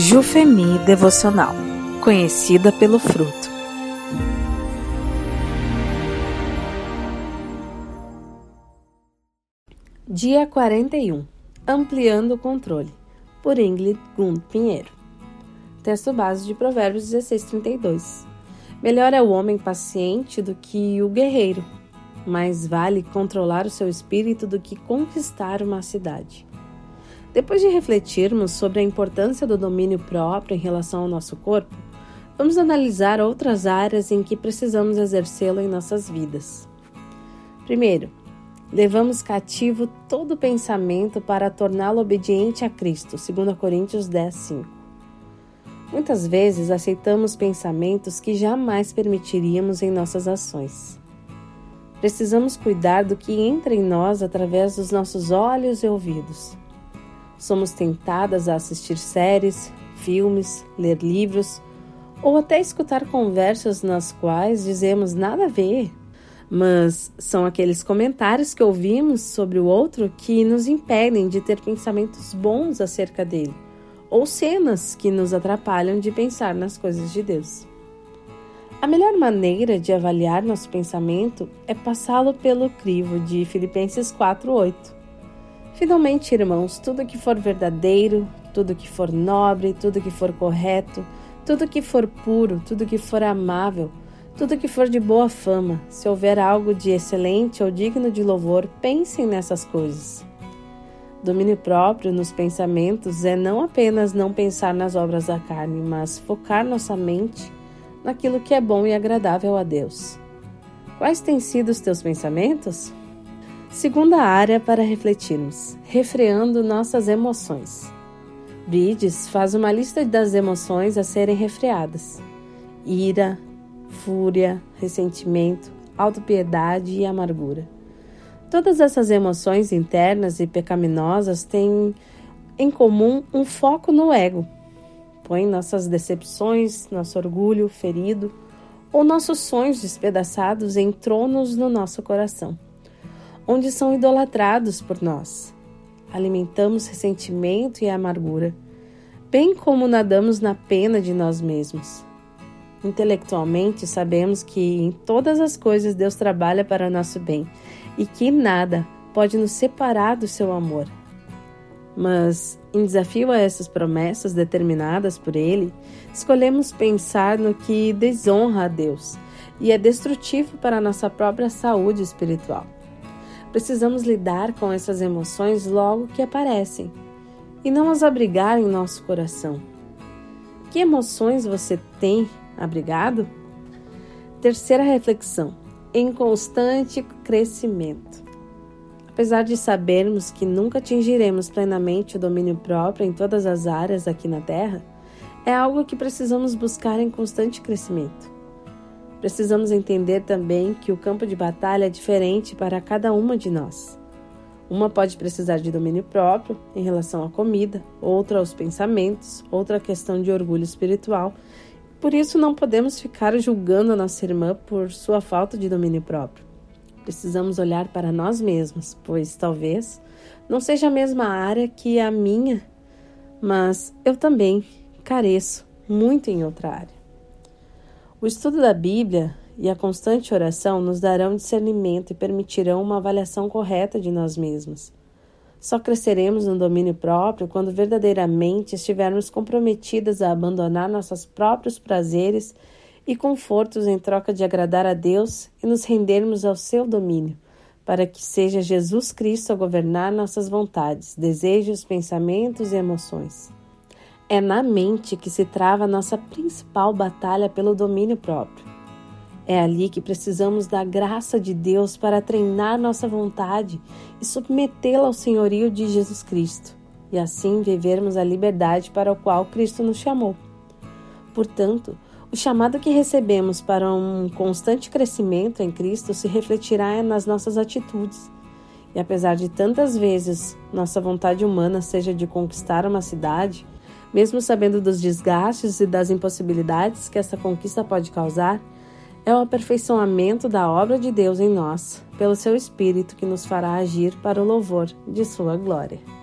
Jufemi Devocional, conhecida pelo fruto. Dia 41 Ampliando o controle, por Ingrid Gund Pinheiro. Texto base de Provérbios 16:32. Melhor é o homem paciente do que o guerreiro. Mais vale controlar o seu espírito do que conquistar uma cidade. Depois de refletirmos sobre a importância do domínio próprio em relação ao nosso corpo, vamos analisar outras áreas em que precisamos exercê-lo em nossas vidas. Primeiro, levamos cativo todo pensamento para torná-lo obediente a Cristo, 2 Coríntios 10, 5. Muitas vezes aceitamos pensamentos que jamais permitiríamos em nossas ações. Precisamos cuidar do que entra em nós através dos nossos olhos e ouvidos. Somos tentadas a assistir séries, filmes, ler livros ou até escutar conversas nas quais dizemos nada a ver. Mas são aqueles comentários que ouvimos sobre o outro que nos impedem de ter pensamentos bons acerca dele, ou cenas que nos atrapalham de pensar nas coisas de Deus. A melhor maneira de avaliar nosso pensamento é passá-lo pelo crivo de Filipenses 4:8 Finalmente, irmãos, tudo que for verdadeiro, tudo que for nobre, tudo que for correto, tudo que for puro, tudo que for amável, tudo que for de boa fama, se houver algo de excelente ou digno de louvor, pensem nessas coisas. Domínio próprio nos pensamentos é não apenas não pensar nas obras da carne, mas focar nossa mente naquilo que é bom e agradável a Deus. Quais têm sido os teus pensamentos? Segunda área para refletirmos: refreando nossas emoções. Brides faz uma lista das emoções a serem refreadas: ira, fúria, ressentimento, autopiedade e amargura. Todas essas emoções internas e pecaminosas têm em comum um foco no ego. Põe nossas decepções, nosso orgulho ferido ou nossos sonhos despedaçados em tronos no nosso coração onde são idolatrados por nós. Alimentamos ressentimento e amargura, bem como nadamos na pena de nós mesmos. Intelectualmente, sabemos que em todas as coisas Deus trabalha para nosso bem e que nada pode nos separar do seu amor. Mas, em desafio a essas promessas determinadas por Ele, escolhemos pensar no que desonra a Deus e é destrutivo para a nossa própria saúde espiritual. Precisamos lidar com essas emoções logo que aparecem e não as abrigar em nosso coração. Que emoções você tem abrigado? Terceira reflexão: em constante crescimento. Apesar de sabermos que nunca atingiremos plenamente o domínio próprio em todas as áreas aqui na Terra, é algo que precisamos buscar em constante crescimento. Precisamos entender também que o campo de batalha é diferente para cada uma de nós. Uma pode precisar de domínio próprio em relação à comida, outra aos pensamentos, outra questão de orgulho espiritual. Por isso, não podemos ficar julgando a nossa irmã por sua falta de domínio próprio. Precisamos olhar para nós mesmos, pois talvez não seja a mesma área que a minha, mas eu também careço muito em outra área. O estudo da Bíblia e a constante oração nos darão discernimento e permitirão uma avaliação correta de nós mesmos. Só cresceremos no domínio próprio quando verdadeiramente estivermos comprometidas a abandonar nossos próprios prazeres e confortos em troca de agradar a Deus e nos rendermos ao seu domínio, para que seja Jesus Cristo a governar nossas vontades, desejos, pensamentos e emoções. É na mente que se trava a nossa principal batalha pelo domínio próprio. É ali que precisamos da graça de Deus para treinar nossa vontade e submetê-la ao senhorio de Jesus Cristo, e assim vivermos a liberdade para a qual Cristo nos chamou. Portanto, o chamado que recebemos para um constante crescimento em Cristo se refletirá nas nossas atitudes. E apesar de tantas vezes nossa vontade humana seja de conquistar uma cidade, mesmo sabendo dos desgastes e das impossibilidades que essa conquista pode causar, é o aperfeiçoamento da obra de Deus em nós, pelo seu Espírito que nos fará agir para o louvor de Sua glória.